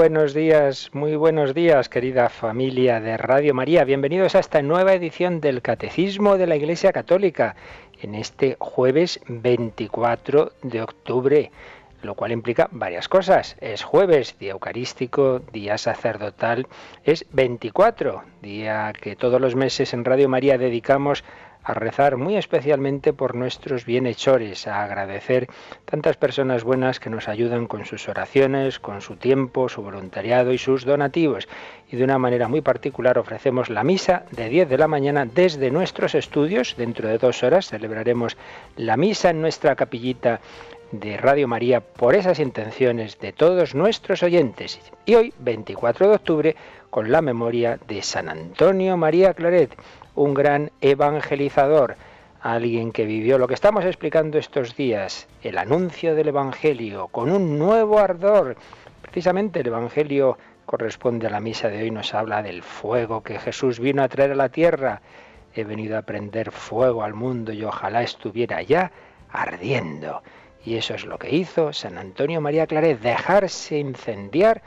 Buenos días, muy buenos días, querida familia de Radio María. Bienvenidos a esta nueva edición del Catecismo de la Iglesia Católica en este jueves 24 de octubre, lo cual implica varias cosas. Es jueves, día eucarístico, día sacerdotal, es 24, día que todos los meses en Radio María dedicamos a rezar muy especialmente por nuestros bienhechores, a agradecer tantas personas buenas que nos ayudan con sus oraciones, con su tiempo, su voluntariado y sus donativos. Y de una manera muy particular ofrecemos la misa de 10 de la mañana desde nuestros estudios. Dentro de dos horas celebraremos la misa en nuestra capillita de Radio María por esas intenciones de todos nuestros oyentes. Y hoy, 24 de octubre, con la memoria de San Antonio María Claret un gran evangelizador, alguien que vivió lo que estamos explicando estos días, el anuncio del Evangelio, con un nuevo ardor. Precisamente el Evangelio corresponde a la misa de hoy, nos habla del fuego que Jesús vino a traer a la tierra. He venido a prender fuego al mundo y ojalá estuviera ya ardiendo. Y eso es lo que hizo San Antonio María Claret, dejarse incendiar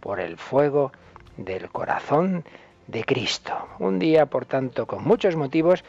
por el fuego del corazón de Cristo. Un día, por tanto, con muchos motivos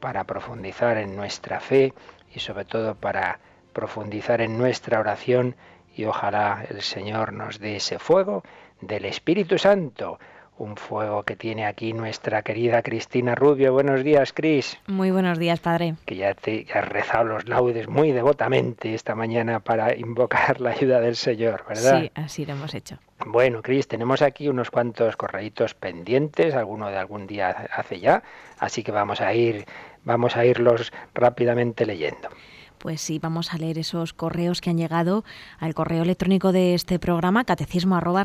para profundizar en nuestra fe y sobre todo para profundizar en nuestra oración y ojalá el Señor nos dé ese fuego del Espíritu Santo un fuego que tiene aquí nuestra querida Cristina Rubio. Buenos días, Cris. Muy buenos días, padre. Que ya te has rezado los laudes muy devotamente esta mañana para invocar la ayuda del Señor, ¿verdad? Sí, así lo hemos hecho. Bueno, Cris, tenemos aquí unos cuantos correitos pendientes, alguno de algún día hace ya, así que vamos a ir, vamos a irlos rápidamente leyendo pues sí, vamos a leer esos correos que han llegado al correo electrónico de este programa, catecismo arroba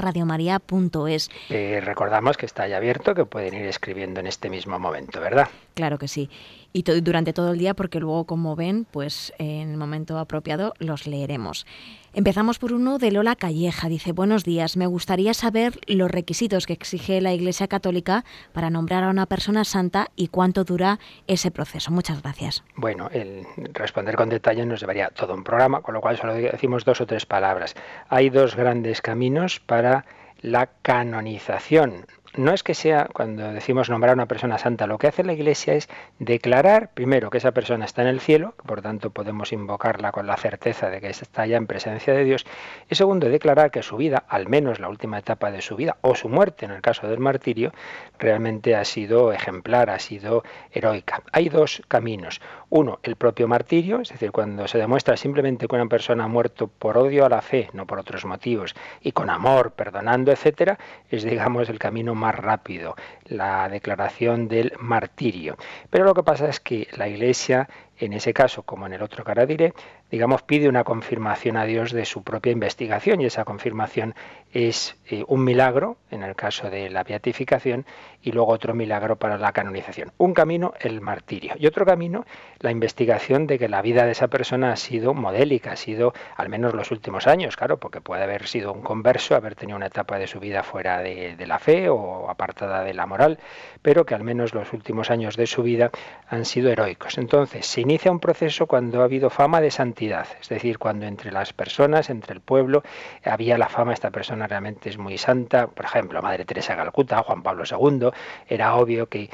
eh, recordamos que está ya abierto, que pueden ir escribiendo en este mismo momento, ¿verdad? Claro que sí. Y durante todo el día, porque luego, como ven, pues en el momento apropiado los leeremos. Empezamos por uno de Lola Calleja. Dice, buenos días, me gustaría saber los requisitos que exige la Iglesia Católica para nombrar a una persona santa y cuánto dura ese proceso. Muchas gracias. Bueno, el responder con detalle nos llevaría todo un programa, con lo cual solo decimos dos o tres palabras. Hay dos grandes caminos para la canonización no es que sea, cuando decimos nombrar a una persona santa, lo que hace la Iglesia es declarar, primero, que esa persona está en el cielo, por tanto podemos invocarla con la certeza de que está ya en presencia de Dios, y segundo, declarar que su vida, al menos la última etapa de su vida, o su muerte en el caso del martirio, realmente ha sido ejemplar, ha sido heroica. Hay dos caminos. Uno, el propio martirio, es decir, cuando se demuestra simplemente que una persona ha muerto por odio a la fe, no por otros motivos, y con amor, perdonando, etcétera, es digamos el camino más rápido, la declaración del martirio. Pero lo que pasa es que la Iglesia, en ese caso, como en el otro que ahora diré, digamos, pide una confirmación a Dios de su propia investigación y esa confirmación es eh, un milagro, en el caso de la beatificación, y luego otro milagro para la canonización. Un camino, el martirio, y otro camino, la investigación de que la vida de esa persona ha sido modélica, ha sido al menos los últimos años, claro, porque puede haber sido un converso, haber tenido una etapa de su vida fuera de, de la fe o apartada de la moral, pero que al menos los últimos años de su vida han sido heroicos. Entonces, se inicia un proceso cuando ha habido fama de santidad es decir, cuando entre las personas, entre el pueblo, había la fama, esta persona realmente es muy santa, por ejemplo, Madre Teresa de Calcuta, Juan Pablo II, era obvio que,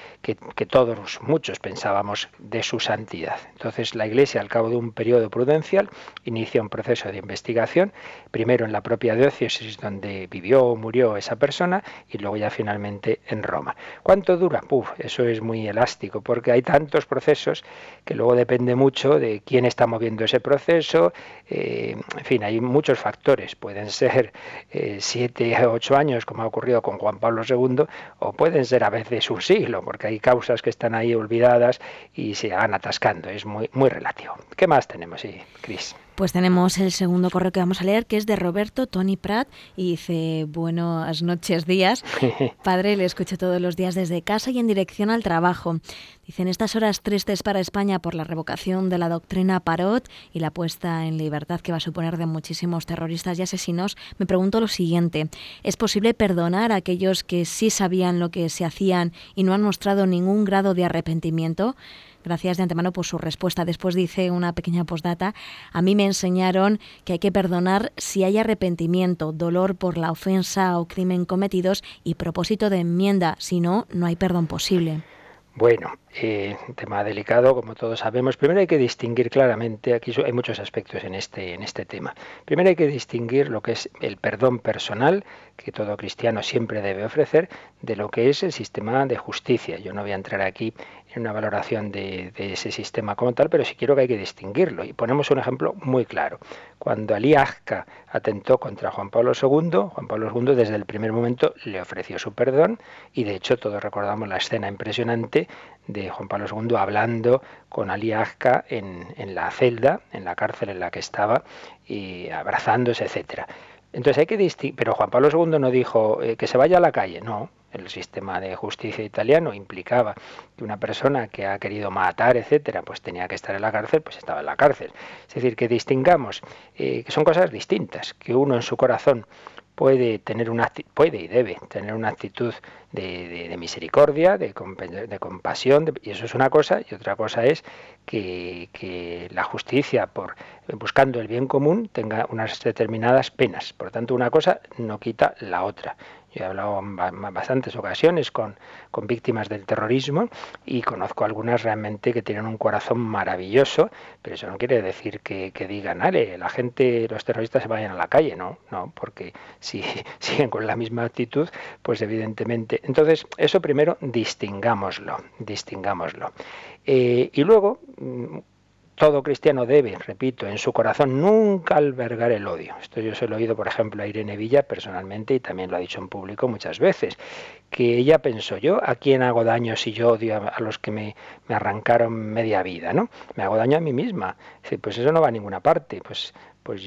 todos, muchos pensábamos de su santidad. Entonces la Iglesia, al cabo de un periodo prudencial, inicia un proceso de investigación, primero en la propia diócesis donde vivió o murió esa persona y luego ya finalmente en Roma. ¿Cuánto dura? Eso es muy elástico porque hay tantos procesos que luego depende mucho de quién está moviendo ese proceso proceso. Eh, en fin, hay muchos factores. Pueden ser eh, siete a ocho años, como ha ocurrido con Juan Pablo II, o pueden ser a veces un siglo, porque hay causas que están ahí olvidadas y se van atascando. Es muy, muy relativo. ¿Qué más tenemos, sí, Cris? Pues tenemos el segundo correo que vamos a leer, que es de Roberto Tony Prat, y dice, buenas noches, días. Padre, le escucho todos los días desde casa y en dirección al trabajo. Dice, en estas horas tristes para España por la revocación de la doctrina Parot y la puesta en libertad que va a suponer de muchísimos terroristas y asesinos, me pregunto lo siguiente, ¿es posible perdonar a aquellos que sí sabían lo que se hacían y no han mostrado ningún grado de arrepentimiento? Gracias de antemano por su respuesta. Después dice una pequeña postdata. A mí me enseñaron que hay que perdonar si hay arrepentimiento, dolor por la ofensa o crimen cometidos y propósito de enmienda. Si no, no hay perdón posible. Bueno, eh, tema delicado, como todos sabemos. Primero hay que distinguir claramente, aquí hay muchos aspectos en este, en este tema. Primero hay que distinguir lo que es el perdón personal, que todo cristiano siempre debe ofrecer, de lo que es el sistema de justicia. Yo no voy a entrar aquí en una valoración de, ese sistema como tal, pero sí quiero que hay que distinguirlo. Y ponemos un ejemplo muy claro. Cuando Ali Azka atentó contra Juan Pablo II, Juan Pablo II desde el primer momento le ofreció su perdón y de hecho todos recordamos la escena impresionante de Juan Pablo II hablando con Ali Azka en, en la celda, en la cárcel en la que estaba, y abrazándose, etcétera. Entonces hay que distinguir, pero Juan Pablo II no dijo eh, que se vaya a la calle, no. El sistema de justicia italiano implicaba que una persona que ha querido matar, etcétera, pues tenía que estar en la cárcel, pues estaba en la cárcel. Es decir, que distingamos eh, que son cosas distintas, que uno en su corazón puede tener una puede y debe tener una actitud de, misericordia, de, de compasión, y eso es una cosa, y otra cosa es que, que, la justicia, por buscando el bien común, tenga unas determinadas penas. Por tanto, una cosa no quita la otra. Yo he hablado en bastantes ocasiones con, con víctimas del terrorismo y conozco algunas realmente que tienen un corazón maravilloso, pero eso no quiere decir que, que digan, ale, la gente, los terroristas se vayan a la calle, no, no, porque si siguen con la misma actitud, pues evidentemente. Entonces, eso primero distingámoslo, distingámoslo. Eh, y luego, mm, todo cristiano debe, repito, en su corazón nunca albergar el odio. Esto yo se lo he oído, por ejemplo, a Irene Villa personalmente y también lo ha dicho en público muchas veces, que ella pensó, yo a quién hago daño si yo odio a, los que me, arrancaron media vida, ¿no? Me hago daño a mí misma. Pues eso no va a ninguna parte, pues pues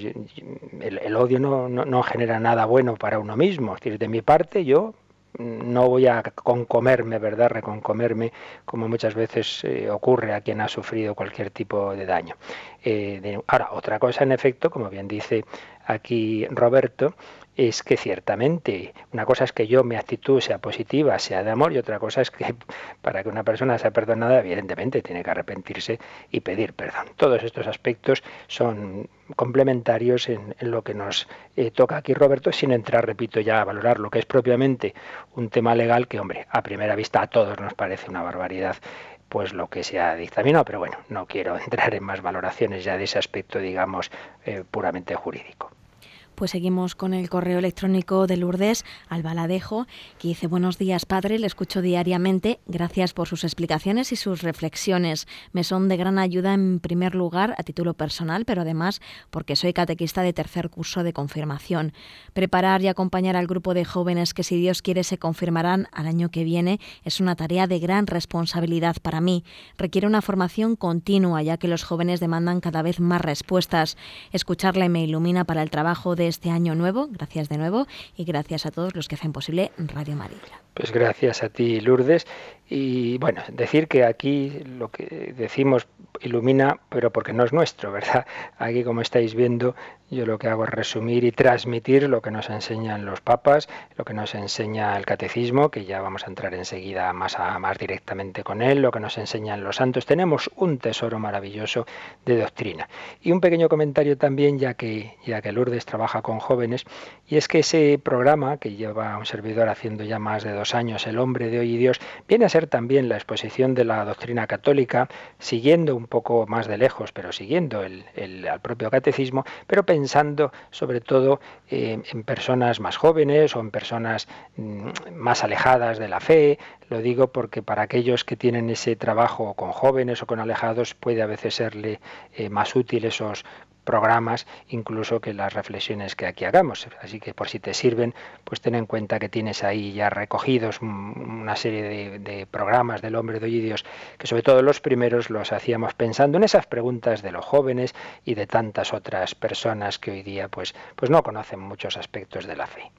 el, odio no, no, no, genera nada bueno para uno mismo. Es decir, de mi parte yo no voy a concomerme, ¿verdad? Reconcomerme, como muchas veces eh, ocurre a quien ha sufrido cualquier tipo de daño. Eh, ahora, otra cosa, en efecto, como bien dice aquí Roberto, es que ciertamente una cosa es que yo mi actitud sea positiva, sea de amor, y otra cosa es que para que una persona sea perdonada, evidentemente tiene que arrepentirse y pedir perdón. Todos estos aspectos son complementarios en, lo que nos eh, toca aquí Roberto, sin entrar, repito, ya a valorar lo que es propiamente un tema legal que, hombre, a primera vista a todos nos parece una barbaridad pues lo que se ha dictaminado, pero bueno, no quiero entrar en más valoraciones ya de ese aspecto, digamos, eh, puramente jurídico. Pues seguimos con el correo electrónico de Lourdes Albaladejo, que dice Buenos días, padre, le escucho diariamente. Gracias por sus explicaciones y sus reflexiones. Me son de gran ayuda en primer lugar a título personal, pero además porque soy catequista de tercer curso de confirmación. Preparar y acompañar al grupo de jóvenes que, si Dios quiere, se confirmarán al año que viene es una tarea de gran responsabilidad para mí. Requiere una formación continua, ya que los jóvenes demandan cada vez más respuestas. Escucharle me ilumina para el trabajo de este año nuevo. Gracias de nuevo y gracias a todos los que hacen posible Radio María. Pues gracias a ti, Lourdes. Y bueno, decir que aquí lo que decimos ilumina, pero porque no es nuestro, ¿verdad? Aquí, como estáis viendo, yo lo que hago es resumir y transmitir lo que nos enseñan los papas, lo que nos enseña el catecismo, que ya vamos a entrar enseguida más, a, más directamente con él, lo que nos enseñan los santos. Tenemos un tesoro maravilloso de doctrina. Y un pequeño comentario también, ya que, ya que Lourdes trabaja con jóvenes, y es que ese programa que lleva un servidor haciendo ya más de dos años, El hombre de hoy y Dios, viene a ser también la exposición de la doctrina católica, siguiendo un poco más de lejos, pero siguiendo el, el, propio catecismo, pero sobre todo eh, en personas más jóvenes o en personas mm, más alejadas de la fe, Lo digo porque para aquellos que tienen ese trabajo con jóvenes o con alejados puede a veces serle eh, más útil esos programas incluso que las reflexiones que aquí hagamos. Así que por si te sirven, pues ten en cuenta que tienes ahí ya recogidos una serie de, programas del hombre de hoy y Dios, que sobre todo los primeros los hacíamos pensando en esas preguntas de los jóvenes y de tantas otras personas que hoy día pues, pues no conocen muchos aspectos de la fe.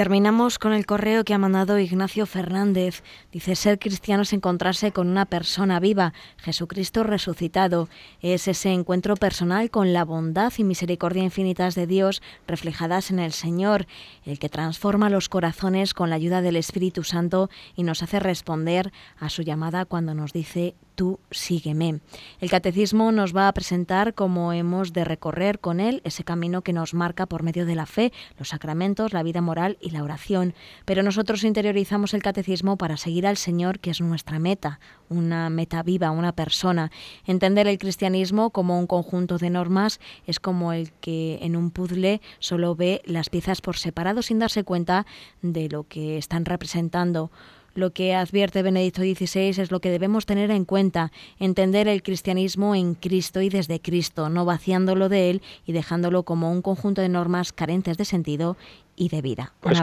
Terminamos con el correo que ha mandado Ignacio Fernández. Dice, ser cristiano es encontrarse con una persona viva, Jesucristo resucitado. Es ese encuentro personal con la bondad y misericordia infinitas de Dios reflejadas en el Señor, el que transforma los corazones con la ayuda del Espíritu Santo y nos hace responder a su llamada cuando nos dice, tú sígueme. El catecismo nos va a presentar cómo hemos de recorrer con él ese camino que nos marca por medio de la fe, los sacramentos, la vida moral y la oración. Pero nosotros interiorizamos el catecismo para seguir al Señor, que es nuestra meta, una meta viva, una persona. Entender el cristianismo como un conjunto de normas es como el que en un puzzle solo ve las piezas por separado sin darse cuenta de lo que están representando. Lo que advierte Benedicto XVI es lo que debemos tener en cuenta, entender el cristianismo en Cristo y desde Cristo, no vaciándolo de él y dejándolo como un conjunto de normas carentes de sentido y de vida. Pues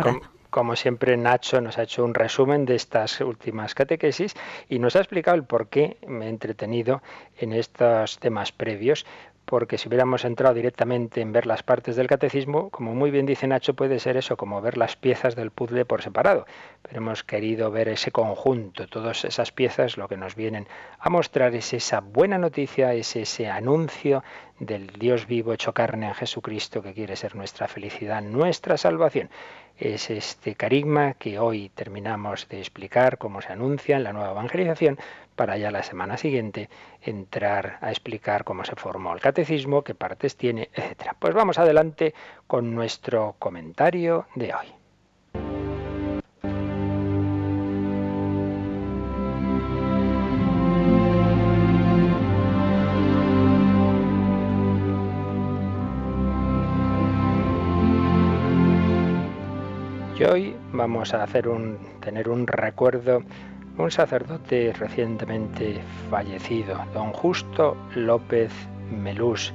como siempre, Nacho nos ha hecho un resumen de estas últimas catequesis y nos ha explicado el por qué me he entretenido en estos temas previos, porque si hubiéramos entrado directamente en ver las partes del catecismo, como muy bien dice Nacho, puede ser eso, como ver las piezas del puzzle por separado. Pero hemos querido ver ese conjunto, todas esas piezas, lo que nos vienen a mostrar es esa buena noticia, es ese anuncio del Dios vivo hecho carne en Jesucristo que quiere ser nuestra felicidad, nuestra salvación es este carisma que hoy terminamos de explicar cómo se anuncia en la nueva evangelización, para ya la semana siguiente entrar a explicar cómo se formó el catecismo, qué partes tiene, etc. Pues vamos adelante con nuestro comentario de hoy. Hoy vamos a hacer un, tener un recuerdo un sacerdote recientemente fallecido, don Justo López Melús,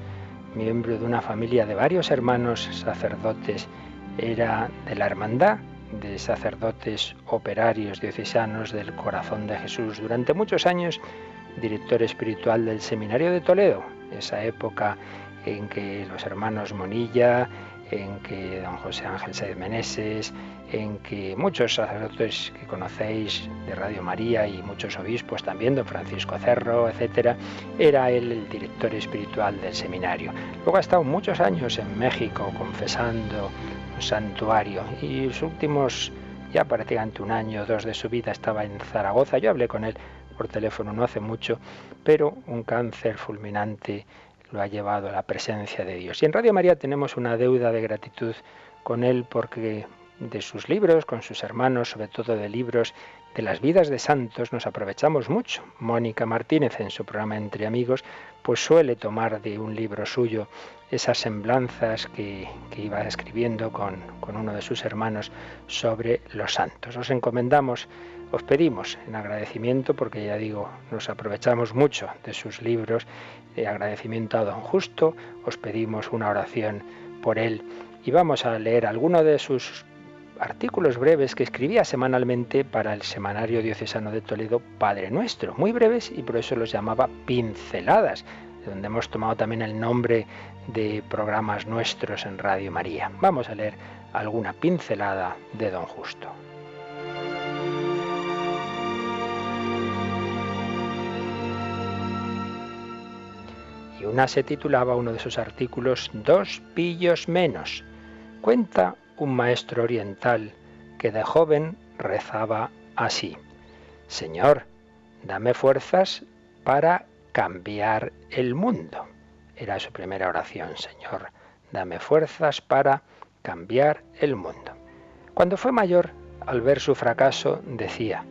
miembro de una familia de varios hermanos sacerdotes, era de la hermandad de sacerdotes operarios diocesanos del corazón de Jesús. Durante muchos años, director espiritual del Seminario de Toledo, esa época en que los hermanos Monilla, en que don José Ángel Saez Meneses, en que muchos sacerdotes que conocéis de Radio María y muchos obispos también, don Francisco Cerro, etcétera, era él el director espiritual del seminario. Luego ha estado muchos años en México confesando un santuario y los últimos ya prácticamente un año o dos de su vida estaba en Zaragoza. Yo hablé con él por teléfono no hace mucho, pero un cáncer fulminante lo ha llevado a la presencia de Dios. Y en Radio María tenemos una deuda de gratitud con él porque de sus libros, con sus hermanos, sobre todo de libros de las vidas de santos, nos aprovechamos mucho. Mónica Martínez en su programa Entre Amigos, pues suele tomar de un libro suyo esas semblanzas que, que iba escribiendo con, con uno de sus hermanos sobre los santos. Os encomendamos os pedimos en agradecimiento, porque ya digo, nos aprovechamos mucho de sus libros, de agradecimiento a don Justo, os pedimos una oración por él y vamos a leer alguno de sus artículos breves que escribía semanalmente para el Semanario Diocesano de Toledo Padre Nuestro, muy breves y por eso los llamaba pinceladas, de donde hemos tomado también el nombre de programas nuestros en Radio María. Vamos a leer alguna pincelada de don Justo. Y una se titulaba uno de sus artículos Dos pillos menos. Cuenta un maestro oriental que de joven rezaba así. Señor, dame fuerzas para cambiar el mundo. Era su primera oración, Señor, dame fuerzas para cambiar el mundo. Cuando fue mayor, al ver su fracaso, decía,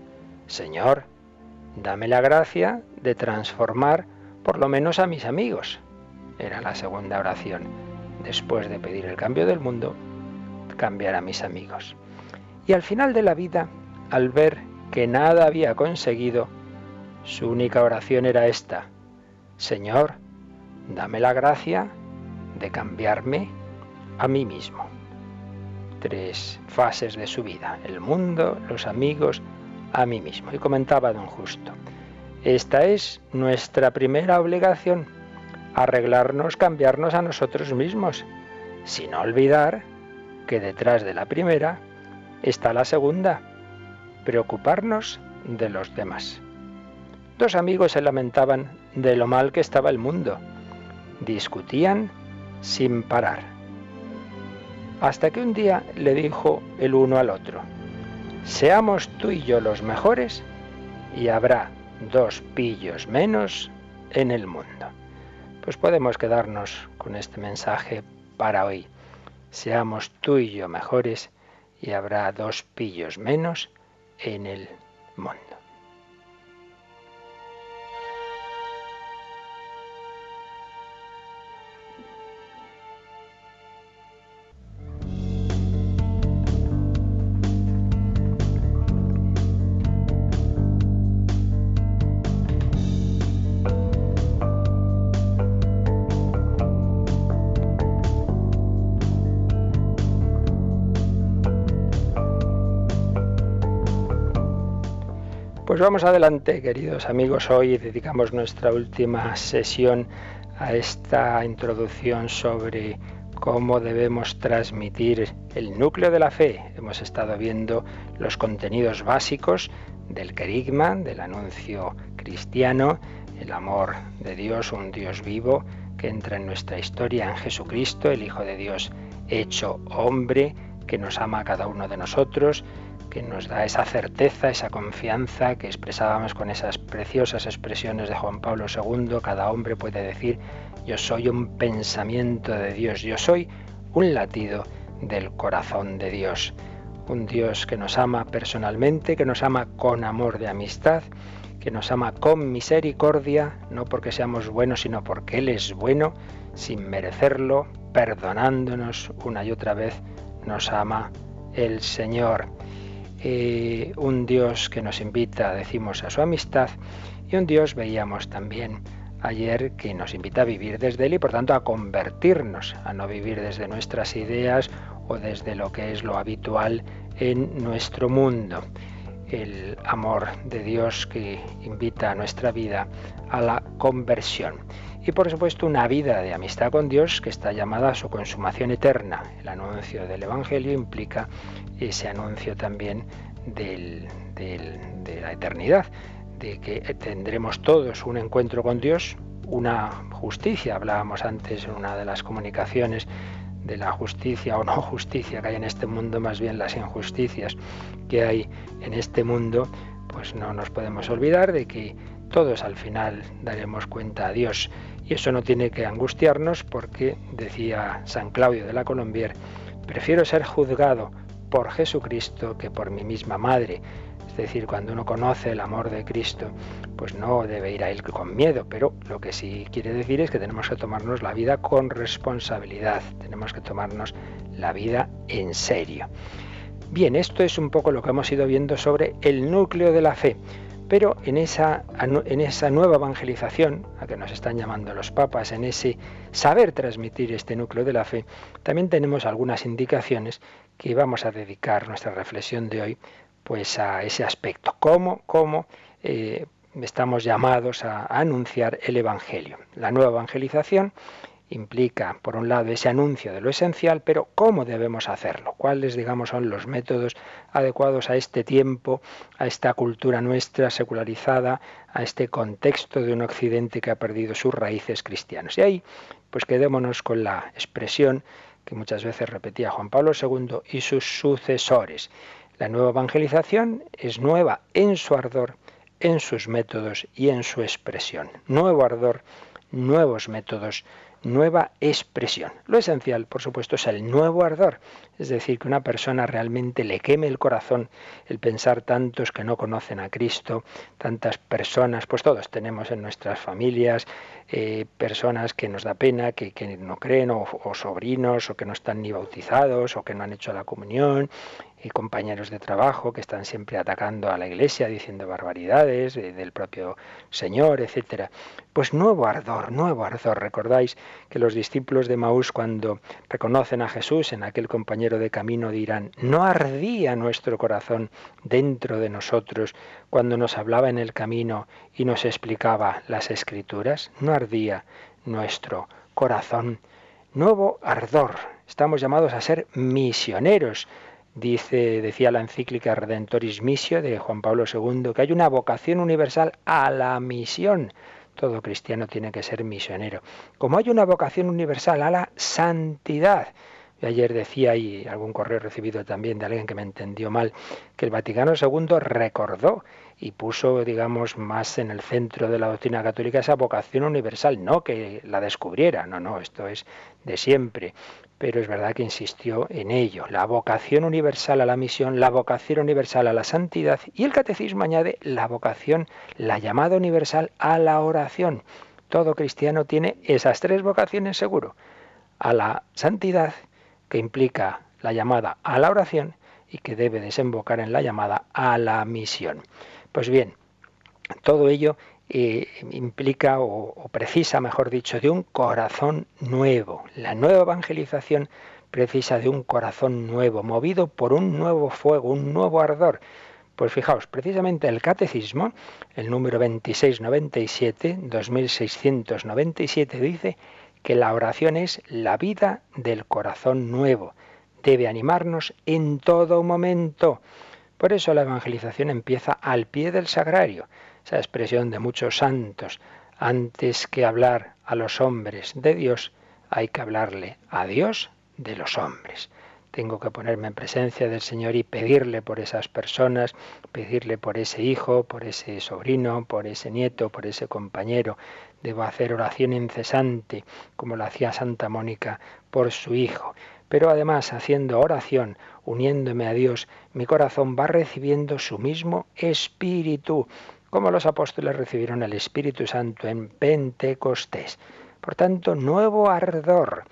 Señor, dame la gracia de transformar por lo menos a mis amigos. Era la segunda oración. Después de pedir el cambio del mundo, cambiar a mis amigos. Y al final de la vida, al ver que nada había conseguido, su única oración era esta, Señor, dame la gracia de cambiarme a mí mismo. Tres fases de su vida, el mundo, los amigos, a mí mismo. Y comentaba don Justo, esta es nuestra primera obligación, arreglarnos, cambiarnos a nosotros mismos, sin olvidar que detrás de la primera está la segunda, preocuparnos de los demás. Dos amigos se lamentaban de lo mal que estaba el mundo. Discutían sin parar. Hasta que un día le dijo el uno al otro, seamos tú y yo los mejores y habrá dos pillos menos en el mundo. Pues podemos quedarnos con este mensaje para hoy. Seamos tú y yo mejores y habrá dos pillos menos en el mundo. Vamos adelante, queridos amigos. Hoy dedicamos nuestra última sesión a esta introducción sobre cómo debemos transmitir el núcleo de la fe. Hemos estado viendo los contenidos básicos del querigma, del anuncio cristiano, el amor de Dios, un Dios vivo que entra en nuestra historia en Jesucristo, el Hijo de Dios hecho hombre, que nos ama a cada uno de nosotros, que nos da esa certeza, esa confianza que expresábamos con esas preciosas expresiones de Juan Pablo II. Cada hombre puede decir, yo soy un pensamiento de Dios, yo soy un latido del corazón de Dios. Un Dios que nos ama personalmente, que nos ama con amor de amistad, que nos ama con misericordia, no porque seamos buenos, sino porque Él es bueno, sin merecerlo, perdonándonos una y otra vez, nos ama el Señor. Eh, un Dios que nos invita, decimos, a su amistad, y un Dios, veíamos también ayer, que nos invita a vivir desde Él y por tanto a convertirnos, a no vivir desde nuestras ideas o desde lo que es lo habitual en nuestro mundo. El amor de Dios que invita a nuestra vida a la conversión. Y por supuesto una vida de amistad con Dios que está llamada a su consumación eterna. El anuncio del Evangelio implica ese anuncio también de la eternidad, de que tendremos todos un encuentro con Dios, una justicia. Hablábamos antes en una de las comunicaciones de la justicia o no justicia que hay en este mundo, más bien las injusticias que hay en este mundo, pues no nos podemos olvidar de que todos al final daremos cuenta a Dios. Y eso no tiene que angustiarnos porque, decía San Claudio de la Colombier, prefiero ser juzgado por Jesucristo que por mi misma madre. Es decir, cuando uno conoce el amor de Cristo, pues no debe ir a Él con miedo, pero lo que sí quiere decir es que tenemos que tomarnos la vida con responsabilidad, tenemos que tomarnos la vida en serio. Bien, esto es un poco lo que hemos ido viendo sobre el núcleo de la fe. Pero en esa, en esa nueva evangelización, a que nos están llamando los papas, en ese saber transmitir este núcleo de la fe, también tenemos algunas indicaciones que vamos a dedicar nuestra reflexión de hoy pues a ese aspecto. ¿Cómo, cómo eh, estamos llamados a anunciar el Evangelio? La nueva evangelización implica, por un lado, ese anuncio de lo esencial, pero ¿cómo debemos hacerlo? ¿Cuáles, digamos, son los métodos adecuados a este tiempo, a esta cultura nuestra secularizada, a este contexto de un occidente que ha perdido sus raíces cristianas? Y ahí, pues quedémonos con la expresión que muchas veces repetía Juan Pablo II y sus sucesores. La nueva evangelización es nueva en su ardor, en sus métodos y en su expresión. Nuevo ardor, nuevos métodos nueva expresión. Lo esencial, por supuesto, es el nuevo ardor, es decir, que una persona realmente le queme el corazón el pensar tantos que no conocen a Cristo, tantas personas, pues todos tenemos en nuestras familias eh, personas que nos da pena, que, no creen, o, o sobrinos, o que no están ni bautizados, o que no han hecho la comunión, y compañeros de trabajo que están siempre atacando a la iglesia, diciendo barbaridades eh, del propio Señor, etcétera. Pues nuevo ardor, nuevo ardor. Recordáis que los discípulos de Maús cuando reconocen a Jesús en aquel compañero de camino dirán, no ardía nuestro corazón dentro de nosotros cuando nos hablaba en el camino y nos explicaba las escrituras, no ardía nuestro corazón. Nuevo ardor. Estamos llamados a ser misioneros Dice, decía la encíclica Redentoris Missio de Juan Pablo II, que hay una vocación universal a la misión. Todo cristiano tiene que ser misionero. Como hay una vocación universal a la santidad. Ayer decía, y algún correo recibido también de alguien que me entendió mal, que el Vaticano II recordó y puso, digamos, más en el centro de la doctrina católica esa vocación universal, no que la descubriera, no, no, esto es de siempre pero es verdad que insistió en ello, la vocación universal a la misión, la vocación universal a la santidad y el catecismo añade la vocación, la llamada universal a la oración. Todo cristiano tiene esas tres vocaciones seguro, a la santidad, que implica la llamada a la oración y que debe desembocar en la llamada a la misión. Pues bien, todo ello eh, implica o, precisa, mejor dicho, de un corazón nuevo. La nueva evangelización precisa de un corazón nuevo, movido por un nuevo fuego, un nuevo ardor. Pues fijaos, precisamente el catecismo, el número 2697, 2697, dice que la oración es la vida del corazón nuevo. Debe animarnos en todo momento. Por eso la evangelización empieza al pie del sagrario esa expresión de muchos santos, antes que hablar a los hombres de Dios, hay que hablarle a Dios de los hombres. Tengo que ponerme en presencia del Señor y pedirle por esas personas, pedirle por ese hijo, por ese sobrino, por ese nieto, por ese compañero. Debo hacer oración incesante, como lo hacía Santa Mónica por su hijo. Pero además, haciendo oración, uniéndome a Dios, mi corazón va recibiendo su mismo espíritu como los apóstoles recibieron el Espíritu Santo en Pentecostés. Por tanto, nuevo ardor.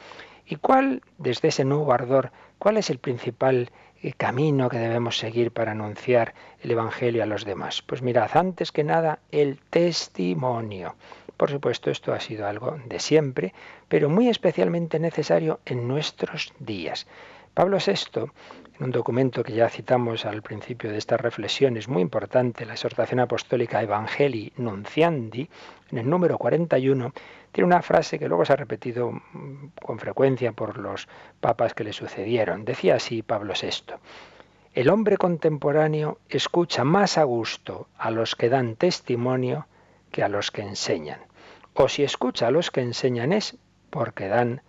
¿Y cuál, desde ese nuevo ardor, cuál es el principal camino que debemos seguir para anunciar el Evangelio a los demás? Pues mirad, antes que nada, el testimonio. Por supuesto, esto ha sido algo de siempre, pero muy especialmente necesario en nuestros días. Pablo VI un documento que ya citamos al principio de esta reflexión, es muy importante, la exhortación apostólica Evangelii Nunciandi, en el número 41, tiene una frase que luego se ha repetido mm, con frecuencia por los papas que le sucedieron. Decía así Pablo VI, el hombre contemporáneo escucha más a gusto a los que dan testimonio que a los que enseñan. O si escucha a los que enseñan es porque dan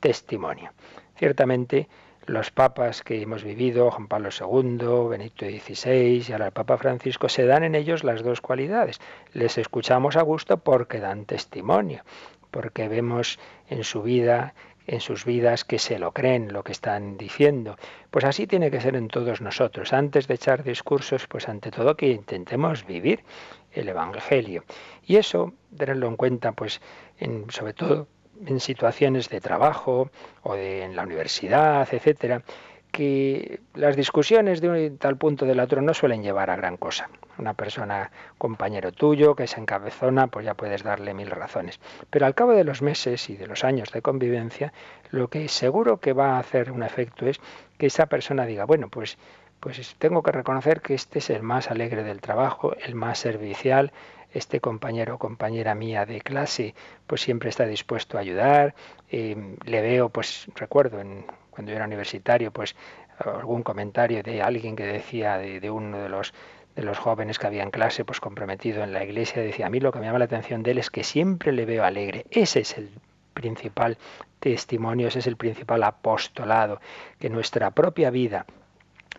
testimonio. Ciertamente, los papas que hemos vivido, Juan Pablo II, Benito XVI y ahora el Papa Francisco, se dan en ellos las dos cualidades. Les escuchamos a gusto porque dan testimonio, porque vemos en su vida en sus vidas que se lo creen lo que están diciendo. Pues así tiene que ser en todos nosotros. Antes de echar discursos, pues ante todo que intentemos vivir el Evangelio. Y eso, tenerlo en cuenta, pues en, sobre todo en situaciones de trabajo o de, en la universidad, etcétera, que las discusiones de un tal punto del otro no suelen llevar a gran cosa. Una persona, compañero tuyo, que se encabezona, pues ya puedes darle mil razones. Pero al cabo de los meses y de los años de convivencia, lo que seguro que va a hacer un efecto es que esa persona diga, bueno, pues, pues tengo que reconocer que este es el más alegre del trabajo, el más servicial, este compañero o compañera mía de clase pues siempre está dispuesto a ayudar. Eh, le veo, pues recuerdo en, cuando yo era universitario, pues algún comentario de alguien que decía de, uno de los de los jóvenes que había en clase, pues comprometido en la iglesia, decía, a mí lo que me llama la atención de él es que siempre le veo alegre. Ese es el principal testimonio, ese es el principal apostolado, que nuestra propia vida,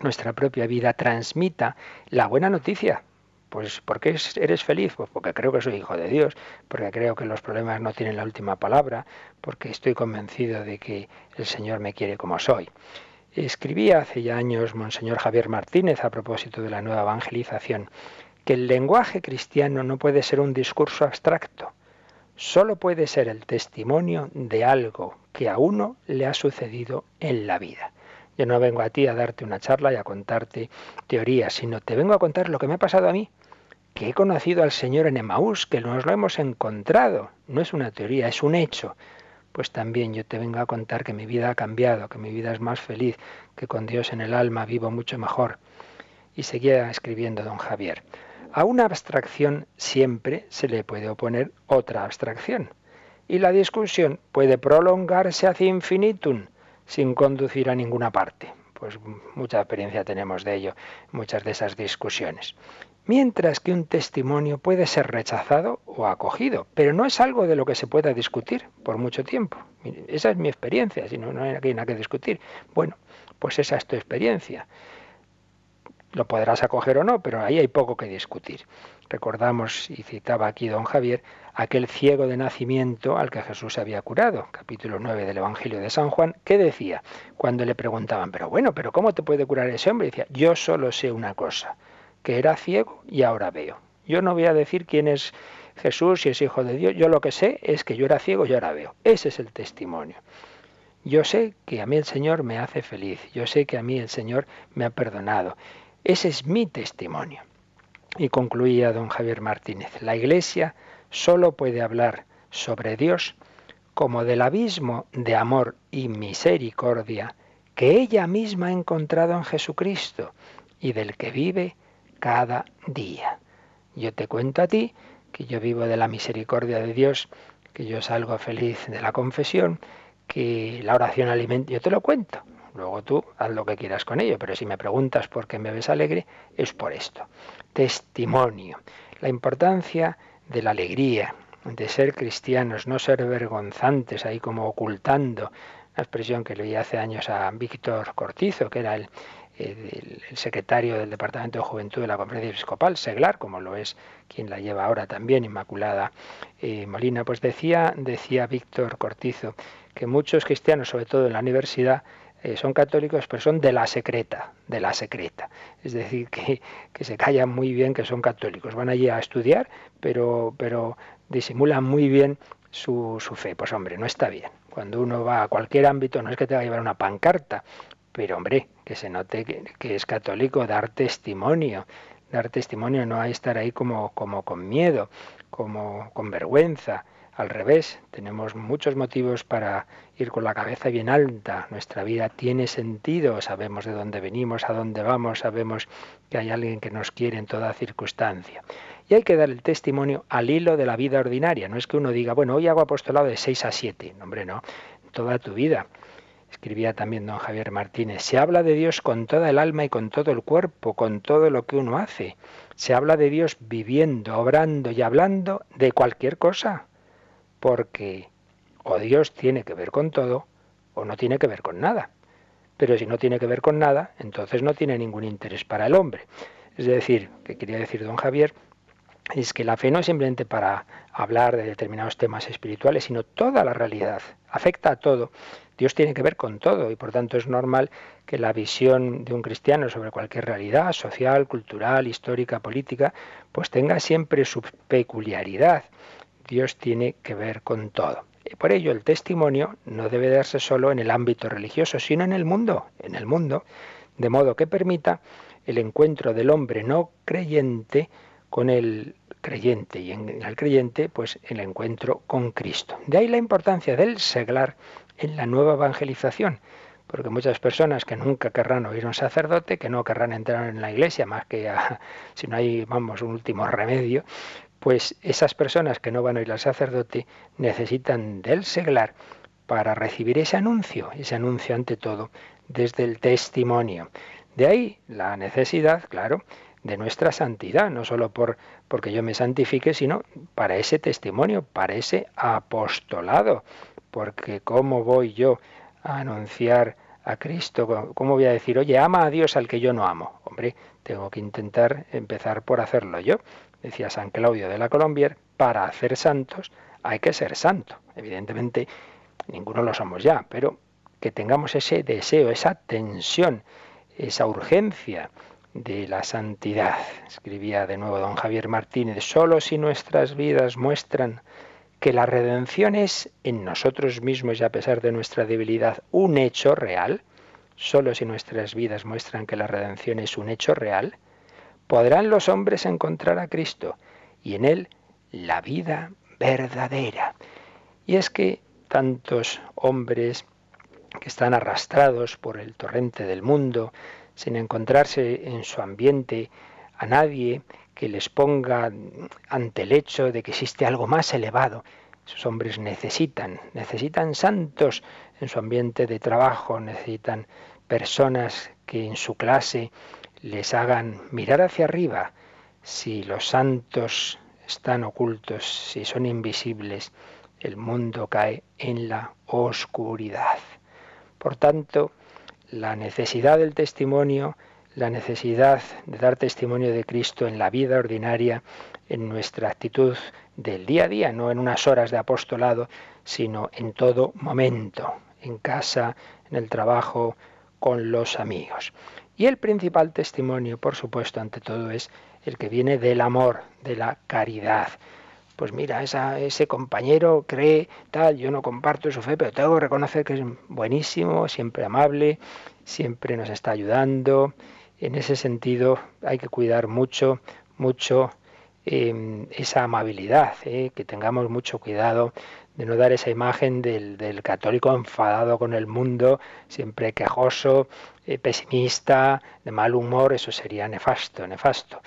nuestra propia vida transmita la buena noticia, Pues ¿por qué eres feliz? Pues porque creo que soy hijo de Dios, porque creo que los problemas no tienen la última palabra, porque estoy convencido de que el Señor me quiere como soy. Escribía hace ya años Monseñor Javier Martínez a propósito de la nueva evangelización que el lenguaje cristiano no puede ser un discurso abstracto, solo puede ser el testimonio de algo que a uno le ha sucedido en la vida. Yo no vengo a ti a darte una charla y a contarte teorías, sino te vengo a contar lo que me ha pasado a mí, que he conocido al Señor en Emaús, que nos lo hemos encontrado. No es una teoría, es un hecho pues también yo te vengo a contar que mi vida ha cambiado, que mi vida es más feliz, que con Dios en el alma vivo mucho mejor. Y seguía escribiendo don Javier. A una abstracción siempre se le puede oponer otra abstracción. Y la discusión puede prolongarse hacia infinitum sin conducir a ninguna parte. Pues mucha experiencia tenemos de ello, muchas de esas discusiones mientras que un testimonio puede ser rechazado o acogido, pero no es algo de lo que se pueda discutir por mucho tiempo. Esa es mi experiencia, si no, no hay nada que discutir. Bueno, pues esa es tu experiencia. Lo podrás acoger o no, pero ahí hay poco que discutir. Recordamos, y citaba aquí don Javier, aquel ciego de nacimiento al que Jesús había curado, capítulo 9 del Evangelio de San Juan, que decía, cuando le preguntaban, pero bueno, pero ¿cómo te puede curar ese hombre? Decía, yo solo sé una cosa, que era ciego y ahora veo. Yo no voy a decir quién es Jesús, si es hijo de Dios, yo lo que sé es que yo era ciego y ahora veo. Ese es el testimonio. Yo sé que a mí el Señor me hace feliz, yo sé que a mí el Señor me ha perdonado. Ese es mi testimonio. Y concluía don Javier Martínez, la Iglesia solo puede hablar sobre Dios como del abismo de amor y misericordia que ella misma ha encontrado en Jesucristo y del que vive cada día. Yo te cuento a ti que yo vivo de la misericordia de Dios, que yo salgo feliz de la confesión, que la oración alimenta, yo te lo cuento. Luego tú haz lo que quieras con ello, pero si me preguntas por qué me ves alegre, es por esto. Testimonio. La importancia de la alegría, de ser cristianos, no ser vergonzantes, ahí como ocultando. Una expresión que leí hace años a Víctor Cortizo, que era el, secretario del Departamento de Juventud de la Conferencia Episcopal, Seglar, como lo es quien la lleva ahora también, Inmaculada eh, Molina, pues decía, decía Víctor Cortizo que muchos cristianos, sobre todo en la universidad, eh, son católicos, pero son de la secreta, de la secreta. Es decir, que, que, se callan muy bien que son católicos. Van allí a estudiar, pero, pero disimulan muy bien su, su fe. Pues hombre, no está bien. Cuando uno va a cualquier ámbito, no es que te va a llevar una pancarta, pero hombre, que se note que, es católico, dar testimonio, dar testimonio, no hay estar ahí como, como con miedo, como con vergüenza. Al revés, tenemos muchos motivos para ir con la cabeza bien alta. Nuestra vida tiene sentido, sabemos de dónde venimos, a dónde vamos, sabemos que hay alguien que nos quiere en toda circunstancia. Y hay que dar el testimonio al hilo de la vida ordinaria. No es que uno diga, bueno, hoy hago apostolado de 6 a 7. No, hombre, no. Toda tu vida escribía también don Javier Martínez, se habla de Dios con toda el alma y con todo el cuerpo, con todo lo que uno hace. Se habla de Dios viviendo, obrando y hablando de cualquier cosa, porque o Dios tiene que ver con todo o no tiene que ver con nada. Pero si no tiene que ver con nada, entonces no tiene ningún interés para el hombre. Es decir, que quería decir don Javier, es que la fe no es simplemente para hablar de determinados temas espirituales, sino toda la realidad, afecta a todo. Dios tiene que ver con todo y por tanto es normal que la visión de un cristiano sobre cualquier realidad social, cultural, histórica, política, pues tenga siempre su peculiaridad. Dios tiene que ver con todo. Y por ello el testimonio no debe darse solo en el ámbito religioso, sino en el mundo, en el mundo, de modo que permita el encuentro del hombre no creyente con el creyente y en el creyente pues el encuentro con Cristo. De ahí la importancia del seglar en la nueva evangelización, porque muchas personas que nunca querrán oír un sacerdote, que no querrán entrar en la iglesia más que si no hay, vamos, un último remedio, pues esas personas que no van a oír al sacerdote necesitan del seglar para recibir ese anuncio, ese anuncio ante todo desde el testimonio. De ahí la necesidad, claro, de nuestra santidad, no solo por porque yo me santifique, sino para ese testimonio, para ese apostolado, porque cómo voy yo a anunciar a Cristo? ¿Cómo voy a decir, oye, ama a Dios al que yo no amo? Hombre, tengo que intentar empezar por hacerlo yo. Decía San Claudio de la Colombier, para hacer santos hay que ser santo. Evidentemente, ninguno lo somos ya, pero que tengamos ese deseo, esa tensión, esa urgencia de la santidad. Escribía de nuevo don Javier Martínez, solo si nuestras vidas muestran que la redención es en nosotros mismos y a pesar de nuestra debilidad un hecho real, solo si nuestras vidas muestran que la redención es un hecho real, podrán los hombres encontrar a Cristo y en Él la vida verdadera. Y es que tantos hombres que están arrastrados por el torrente del mundo, sin encontrarse en su ambiente a nadie que les ponga ante el hecho de que existe algo más elevado. Esos hombres necesitan, necesitan santos en su ambiente de trabajo, necesitan personas que en su clase les hagan mirar hacia arriba. Si los santos están ocultos, si son invisibles, el mundo cae en la oscuridad. Por tanto, la necesidad del testimonio, la necesidad de dar testimonio de Cristo en la vida ordinaria, en nuestra actitud del día a día, no en unas horas de apostolado, sino en todo momento, en casa, en el trabajo, con los amigos. Y el principal testimonio, por supuesto, ante todo es el que viene del amor, de la caridad pues mira, ese compañero cree tal, yo no comparto su fe, pero tengo que reconocer que es buenísimo, siempre amable, siempre nos está ayudando. En ese sentido hay que cuidar mucho, mucho em, esa amabilidad, ¿eh? que tengamos mucho cuidado de no dar esa imagen del, católico enfadado con el mundo, siempre quejoso, eh, pesimista, de mal humor, eso sería nefasto, nefasto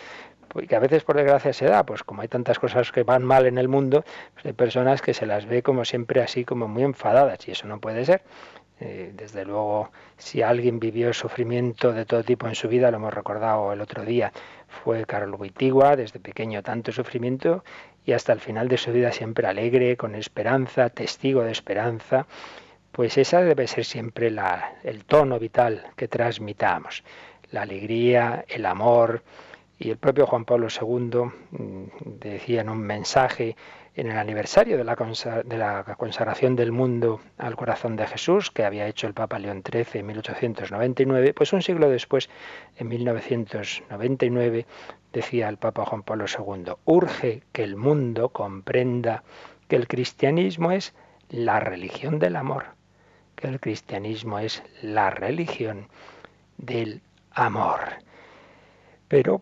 y que a veces por desgracia se da, pues como hay tantas cosas que van mal en el mundo, pues hay personas que se las ve como siempre así, como muy enfadadas, y eso no puede ser. Eh, desde luego, si alguien vivió sufrimiento de todo tipo en su vida, lo hemos recordado el otro día, fue Carlos Wittigua, desde pequeño tanto sufrimiento y hasta el final de su vida siempre alegre, con esperanza, testigo de esperanza, pues esa debe ser siempre la, el tono vital que transmitamos, la alegría, el amor, y el propio Juan Pablo II mm, decía en un mensaje en el aniversario de la, consagración del mundo al corazón de Jesús, que había hecho el Papa León XIII en 1899, pues un siglo después, en 1999, decía el Papa Juan Pablo II, urge que el mundo comprenda que el cristianismo es la religión del amor, que el cristianismo es la religión del amor. Pero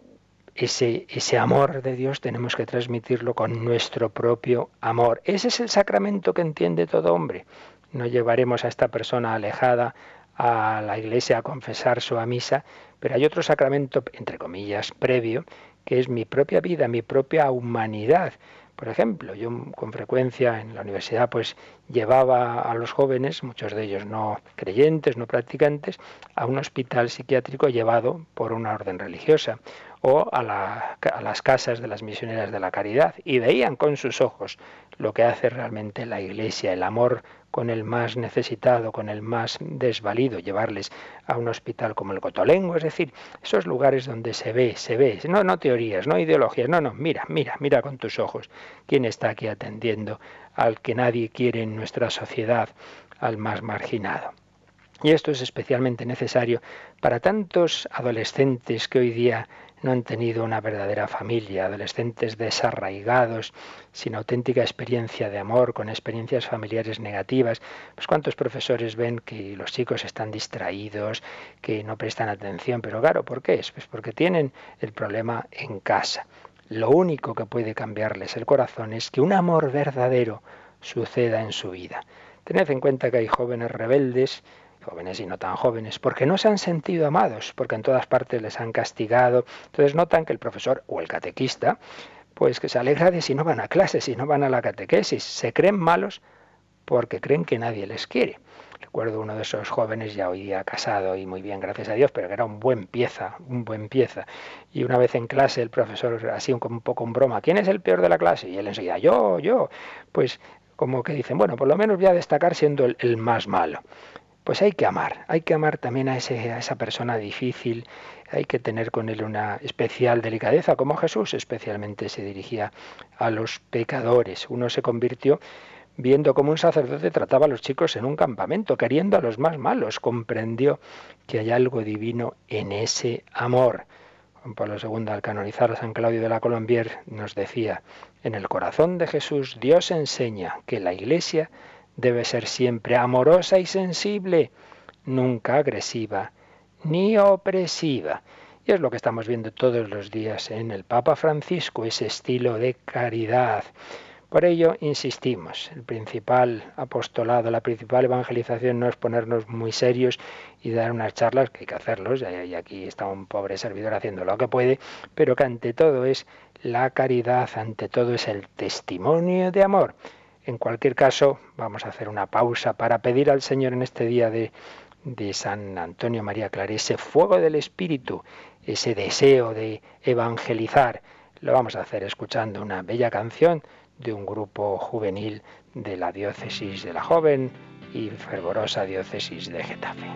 ese, ese amor de Dios tenemos que transmitirlo con nuestro propio amor. Ese es el sacramento que entiende todo hombre. No llevaremos a esta persona alejada a la iglesia a confesar su misa, pero hay otro sacramento, entre comillas, previo, que es mi propia vida, mi propia humanidad. Por ejemplo, yo con frecuencia en la universidad pues llevaba a los jóvenes, muchos de ellos no creyentes, no practicantes, a un hospital psiquiátrico llevado por una orden religiosa o a, las casas de las misioneras de la caridad y veían con sus ojos lo que hace realmente la Iglesia, el amor con el más necesitado, con el más desvalido, llevarles a un hospital como el Cotolengo, es decir, esos lugares donde se ve, se ve, no, no teorías, no ideologías, no, no, mira, mira, mira con tus ojos quién está aquí atendiendo al que nadie quiere en nuestra sociedad, al más marginado. Y esto es especialmente necesario para tantos adolescentes que hoy día no han tenido una verdadera familia, adolescentes desarraigados, sin auténtica experiencia de amor, con experiencias familiares negativas. Pues cuántos profesores ven que los chicos están distraídos, que no prestan atención, pero claro, ¿por qué es? Pues porque tienen el problema en casa. Lo único que puede cambiarles el corazón es que un amor verdadero suceda en su vida. Tened en cuenta que hay jóvenes rebeldes jóvenes y no tan jóvenes, porque no se han sentido amados, porque en todas partes les han castigado. Entonces notan que el profesor o el catequista, pues que se alegra de si no van a clase, si no van a la catequesis, se creen malos porque creen que nadie les quiere. Recuerdo uno de esos jóvenes ya hoy día casado y muy bien, gracias a Dios, pero que era un buen pieza, un buen pieza. Y una vez en clase el profesor, así un, un poco en broma, ¿quién es el peor de la clase? Y él enseguida, yo, yo. Pues como que dicen, bueno, por lo menos voy a destacar siendo el más malo. Pues hay que amar, hay que amar también a, esa persona difícil, hay que tener con él una especial delicadeza, como Jesús especialmente se dirigía a los pecadores. Uno se convirtió viendo cómo un sacerdote trataba a los chicos en un campamento, queriendo a los más malos, comprendió que hay algo divino en ese amor. Juan Pablo II, al canonizar a San Claudio de la Colombier, nos decía, en el corazón de Jesús Dios enseña que la Iglesia debe ser siempre amorosa y sensible, nunca agresiva ni opresiva. Y es lo que estamos viendo todos los días en el Papa Francisco, ese estilo de caridad. Por ello, insistimos, el principal apostolado, la principal evangelización no es ponernos muy serios y dar unas charlas, que hay que hacerlos, y aquí está un pobre servidor haciendo lo que puede, pero que ante todo es la caridad, ante todo es el testimonio de amor. En cualquier caso, vamos a hacer una pausa para pedir al Señor en este día de, de San Antonio María Clare ese fuego del Espíritu, ese deseo de evangelizar. Lo vamos a hacer escuchando una bella canción de un grupo juvenil de la diócesis de la joven y fervorosa diócesis de Getafe.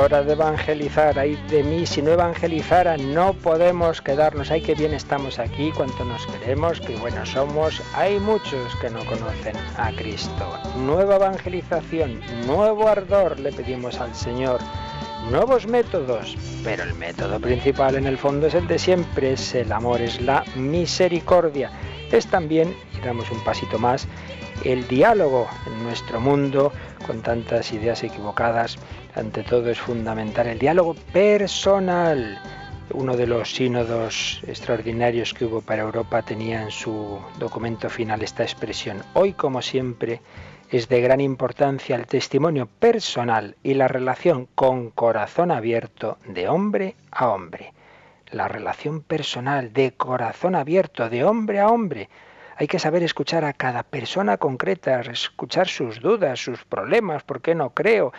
Hora de evangelizar, hay de mí, si no evangelizara no podemos quedarnos, hay que bien estamos aquí, cuanto nos queremos, que buenos somos, hay muchos que no conocen a Cristo. Nueva evangelización, nuevo ardor le pedimos al Señor, nuevos métodos, pero el método principal en el fondo es el de siempre, es el amor, es la misericordia. Es también, y damos un pasito más, el diálogo en nuestro mundo con tantas ideas equivocadas ante todo es fundamental el diálogo personal. Uno de los sínodos extraordinarios que hubo para Europa tenía en su documento final esta expresión. Hoy, como siempre, es de gran importancia el testimonio personal y la relación con corazón abierto de hombre a hombre. La relación personal de corazón abierto de hombre a hombre hay que saber escuchar a cada persona concreta, escuchar sus dudas, sus problemas, por qué no creo,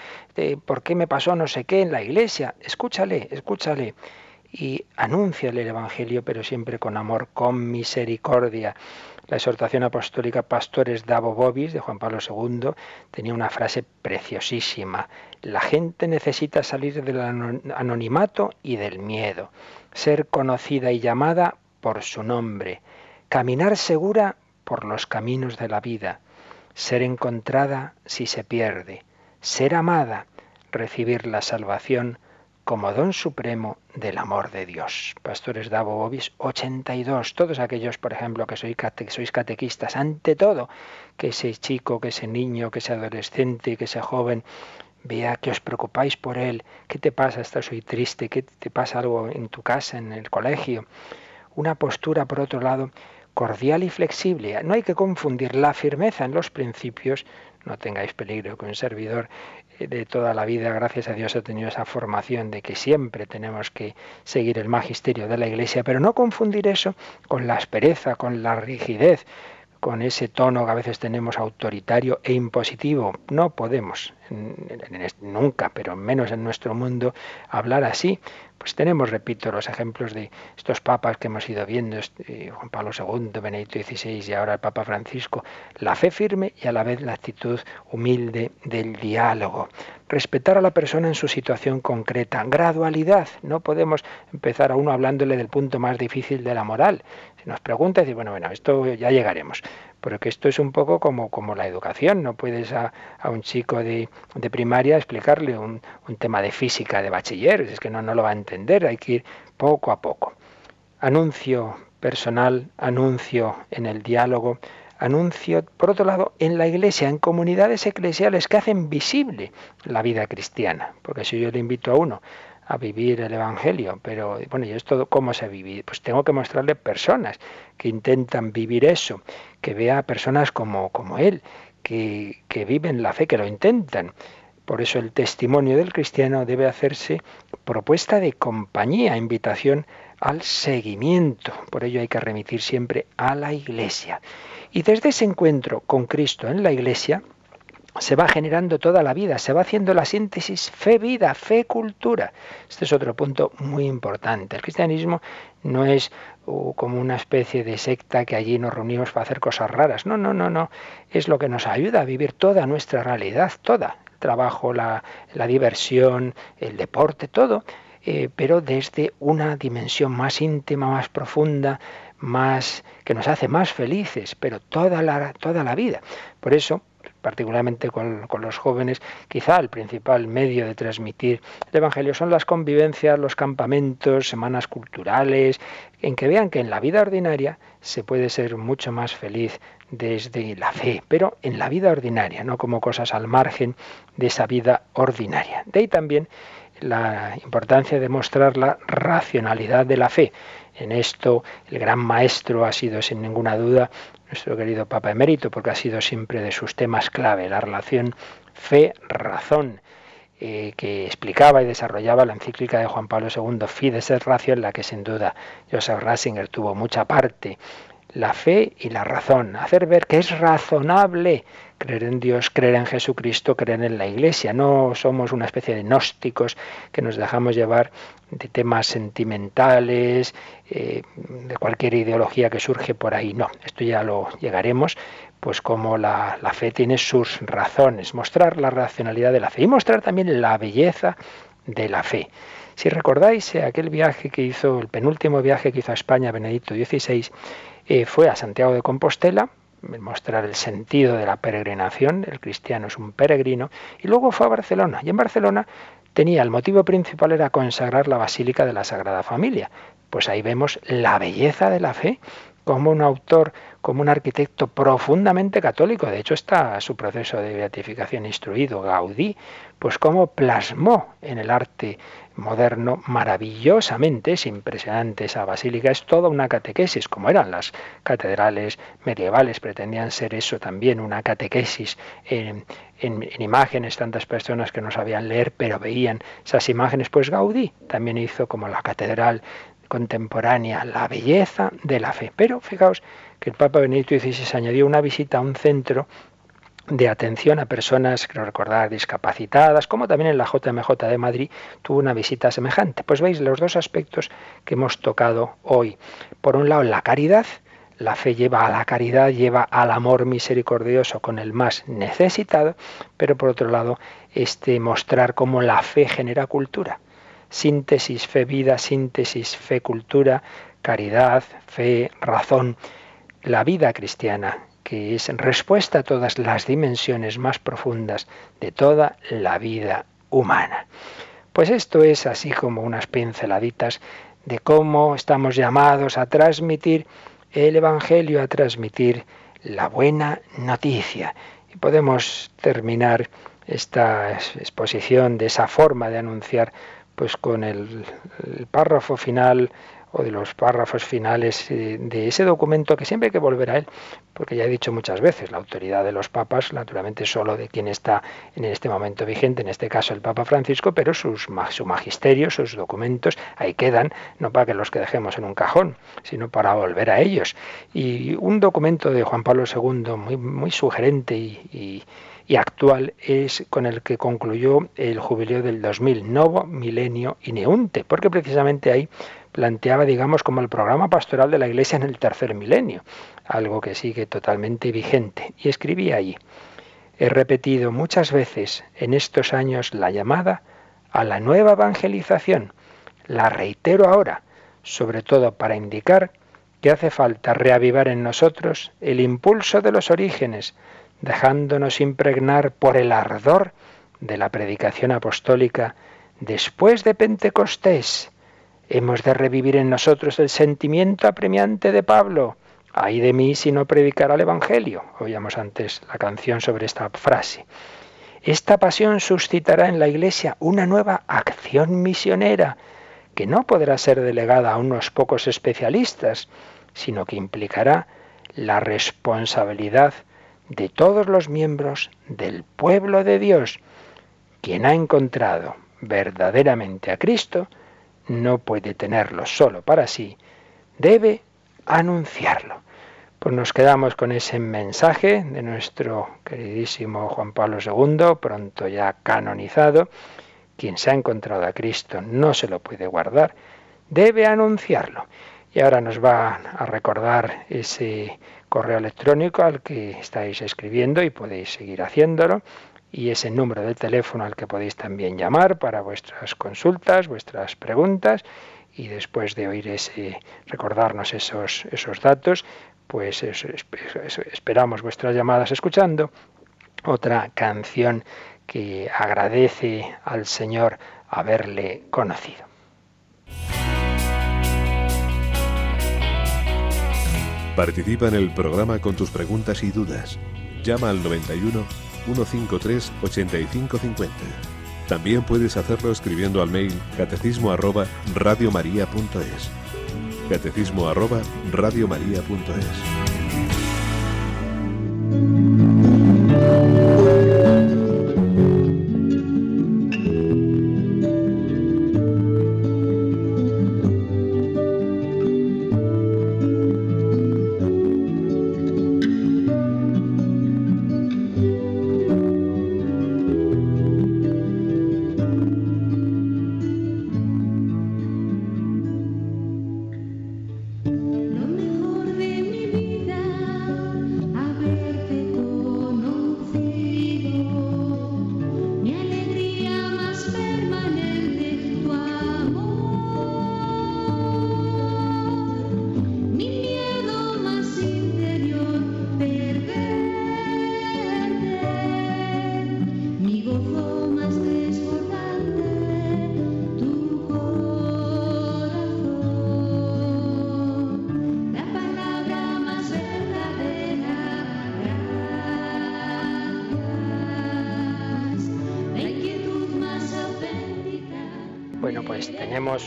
por qué me pasó no sé qué en la iglesia. Escúchale, escúchale y anúnciale el Evangelio, pero siempre con amor, con misericordia. La exhortación apostólica Pastores Davo Bobis de Juan Pablo II tenía una frase preciosísima. La gente necesita salir del anonimato y del miedo, ser conocida y llamada por su nombre caminar segura por los caminos de la vida, ser encontrada si se pierde, ser amada, recibir la salvación como don supremo del amor de Dios. Pastores Davo Bobis 82. Todos aquellos, por ejemplo, que sois, catequistas, ante todo, que ese chico, que ese niño, que ese adolescente, que ese joven, vea que os preocupáis por él, qué te pasa, estás hoy triste, qué te pasa algo en tu casa, en el colegio. Una postura, por otro lado, cordial y flexible. No hay que confundir la firmeza en los principios, no tengáis peligro con un servidor de toda la vida, gracias a Dios, ha tenido esa formación de que siempre tenemos que seguir el magisterio de la Iglesia, pero no confundir eso con la aspereza, con la rigidez, con ese tono que a veces tenemos autoritario e impositivo. No podemos, nunca, pero menos en nuestro mundo, hablar así. Pues tenemos, repito, los ejemplos de estos papas que hemos ido viendo, este, Juan Pablo II, Benedicto XVI y ahora el Papa Francisco, la fe firme y a la vez la actitud humilde del diálogo. Respetar a la persona en su situación concreta, gradualidad. No podemos empezar a uno hablándole del punto más difícil de la moral. Nos pregunta, decir, bueno, bueno, esto ya llegaremos. Porque esto es un poco como, como la educación, no puedes a, un chico de, primaria explicarle un, tema de física de bachiller, es que no, no lo va a entender, hay que ir poco a poco. Anuncio personal, anuncio en el diálogo, anuncio, por otro lado, en la iglesia, en comunidades eclesiales que hacen visible la vida cristiana, porque si yo le invito a uno a vivir el Evangelio. Pero bueno, ¿y esto cómo se vive? Pues tengo que mostrarle personas que intentan vivir eso, que vea personas como, como él, que, que viven la fe, que lo intentan. Por eso el testimonio del cristiano debe hacerse propuesta de compañía, invitación al seguimiento. Por ello hay que remitir siempre a la iglesia. Y desde ese encuentro con Cristo en la iglesia, se va generando toda la vida, se va haciendo la síntesis fe-vida, fe-cultura. Este es otro punto muy importante. El cristianismo no es uh, como una especie de secta que allí nos reunimos para hacer cosas raras. No, no, no, no. Es lo que nos ayuda a vivir toda nuestra realidad, toda. El trabajo, la, diversión, el deporte, todo. Eh, pero desde una dimensión más íntima, más profunda, más que nos hace más felices, pero toda la, toda la vida. Por eso, particularmente con, los jóvenes, quizá el principal medio de transmitir el Evangelio son las convivencias, los campamentos, semanas culturales, en que vean que en la vida ordinaria se puede ser mucho más feliz desde la fe, pero en la vida ordinaria, no como cosas al margen de esa vida ordinaria. De ahí también la importancia de mostrar la racionalidad de la fe. En esto el gran maestro ha sido sin ninguna duda nuestro querido Papa Emérito, porque ha sido siempre de sus temas clave, la relación fe-razón, eh, que explicaba y desarrollaba la encíclica de Juan Pablo II, Fides et Ratio, en la que sin duda Joseph Ratzinger tuvo mucha parte. La fe y la razón, hacer ver que es razonable creer en Dios, creer en Jesucristo, creer en la Iglesia. No somos una especie de gnósticos que nos dejamos llevar de temas sentimentales, eh, de cualquier ideología que surge por ahí. No, esto ya lo llegaremos, pues como la, la fe tiene sus razones, mostrar la racionalidad de la fe y mostrar también la belleza de la fe. Si recordáis eh, aquel viaje que hizo, el penúltimo viaje que hizo a España Benedicto XVI, eh, fue a Santiago de Compostela, mostrar el sentido de la peregrinación, el cristiano es un peregrino, y luego fue a Barcelona. Y en Barcelona tenía el motivo principal era consagrar la Basílica de la Sagrada Familia. Pues ahí vemos la belleza de la fe, como un autor, como un arquitecto profundamente católico, de hecho está su proceso de beatificación instruido, Gaudí, pues cómo plasmó en el arte moderno maravillosamente, es impresionante esa basílica, es toda una catequesis, como eran las catedrales medievales, pretendían ser eso también, una catequesis en, en, imágenes, tantas personas que no sabían leer, pero veían esas imágenes, pues Gaudí también hizo como la catedral contemporánea, la belleza de la fe. Pero fijaos que el Papa Benedicto XVI añadió una visita a un centro de atención a personas, creo recordar, discapacitadas, como también en la JMJ de Madrid tuvo una visita semejante. Pues veis los dos aspectos que hemos tocado hoy. Por un lado, la caridad, la fe lleva a la caridad, lleva al amor misericordioso con el más necesitado, pero por otro lado, este mostrar cómo la fe genera cultura. Síntesis fe-vida, síntesis fe-cultura, caridad, fe, razón. La vida cristiana que es respuesta a todas las dimensiones más profundas de toda la vida humana. Pues esto es así como unas pinceladitas de cómo estamos llamados a transmitir el Evangelio, a transmitir la buena noticia. Y podemos terminar esta exposición de esa forma de anunciar pues con el, el párrafo final o de los párrafos finales eh, de ese documento que siempre hay que volver a él, porque ya he dicho muchas veces, la autoridad de los papas, naturalmente solo de quien está en este momento vigente, en este caso el Papa Francisco, pero sus, su magisterio, sus documentos, ahí quedan, no para que los que dejemos en un cajón, sino para volver a ellos. Y un documento de Juan Pablo II muy, muy sugerente y, y actual es con el que concluyó el jubileo del 2000, Novo Milenio Ineunte, porque precisamente ahí planteaba, digamos, como el programa pastoral de la Iglesia en el tercer milenio, algo que sigue totalmente vigente. Y escribía allí, he repetido muchas veces en estos años la llamada a la nueva evangelización. La reitero ahora, sobre todo para indicar que hace falta reavivar en nosotros el impulso de los orígenes, dejándonos impregnar por el ardor de la predicación apostólica después de Pentecostés Hemos de revivir en nosotros el sentimiento apremiante de Pablo. Ay de mí si no predicara el Evangelio. Oíamos antes la canción sobre esta frase. Esta pasión suscitará en la Iglesia una nueva acción misionera que no podrá ser delegada a unos pocos especialistas, sino que implicará la responsabilidad de todos los miembros del pueblo de Dios. Quien ha encontrado verdaderamente a Cristo, no puede tenerlo solo para sí, debe anunciarlo. Pues nos quedamos con ese mensaje de nuestro queridísimo Juan Pablo II, pronto ya canonizado. Quien se ha encontrado a Cristo no se lo puede guardar, debe anunciarlo. Y ahora nos va a recordar ese correo electrónico al que estáis escribiendo y podéis seguir haciéndolo y ese número de teléfono al que podéis también llamar para vuestras consultas, vuestras preguntas y después de oír ese recordarnos esos esos datos, pues esperamos vuestras llamadas escuchando otra canción que agradece al Señor haberle conocido. Participa en el programa con tus preguntas y dudas. Llama al 91 153 8550. También puedes hacerlo escribiendo al mail catecismo arroba radiomaria.es. Catecismo arroba radiomaria.es.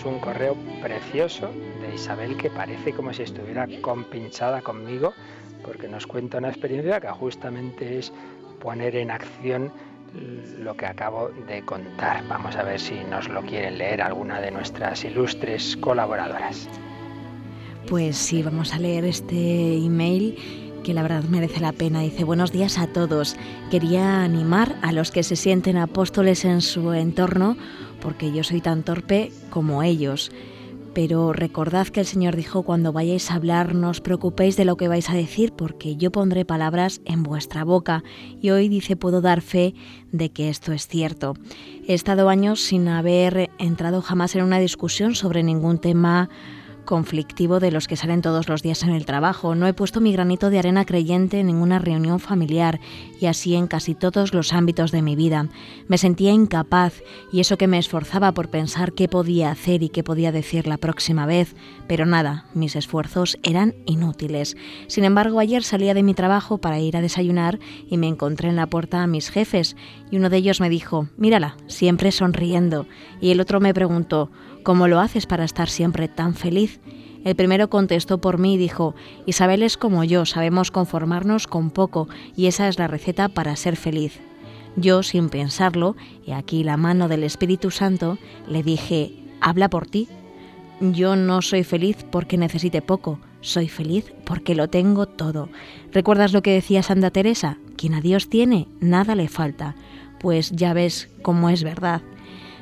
un correo precioso de Isabel que parece como si estuviera compinchada conmigo porque nos cuenta una experiencia que justamente es poner en acción lo que acabo de contar. Vamos a ver si nos lo quieren leer alguna de nuestras ilustres colaboradoras. Pues sí, vamos a leer este email que la verdad merece la pena. Dice, buenos días a todos. Quería animar a los que se sienten apóstoles en su entorno porque yo soy tan torpe como ellos. Pero recordad que el Señor dijo, cuando vayáis a hablar, no os preocupéis de lo que vais a decir, porque yo pondré palabras en vuestra boca. Y hoy dice, puedo dar fe de que esto es cierto. He estado años sin haber entrado jamás en una discusión sobre ningún tema conflictivo de los que salen todos los días en el trabajo. No he puesto mi granito de arena creyente en ninguna reunión familiar y así en casi todos los ámbitos de mi vida. Me sentía incapaz y eso que me esforzaba por pensar qué podía hacer y qué podía decir la próxima vez, pero nada, mis esfuerzos eran inútiles. Sin embargo, ayer salía de mi trabajo para ir a desayunar y me encontré en la puerta a mis jefes y uno de ellos me dijo, mírala, siempre sonriendo, y el otro me preguntó, ¿Cómo lo haces para estar siempre tan feliz? El primero contestó por mí y dijo, Isabel es como yo, sabemos conformarnos con poco y esa es la receta para ser feliz. Yo, sin pensarlo, y aquí la mano del Espíritu Santo, le dije, habla por ti. Yo no soy feliz porque necesite poco, soy feliz porque lo tengo todo. ¿Recuerdas lo que decía Santa Teresa? Quien a Dios tiene, nada le falta. Pues ya ves cómo es verdad.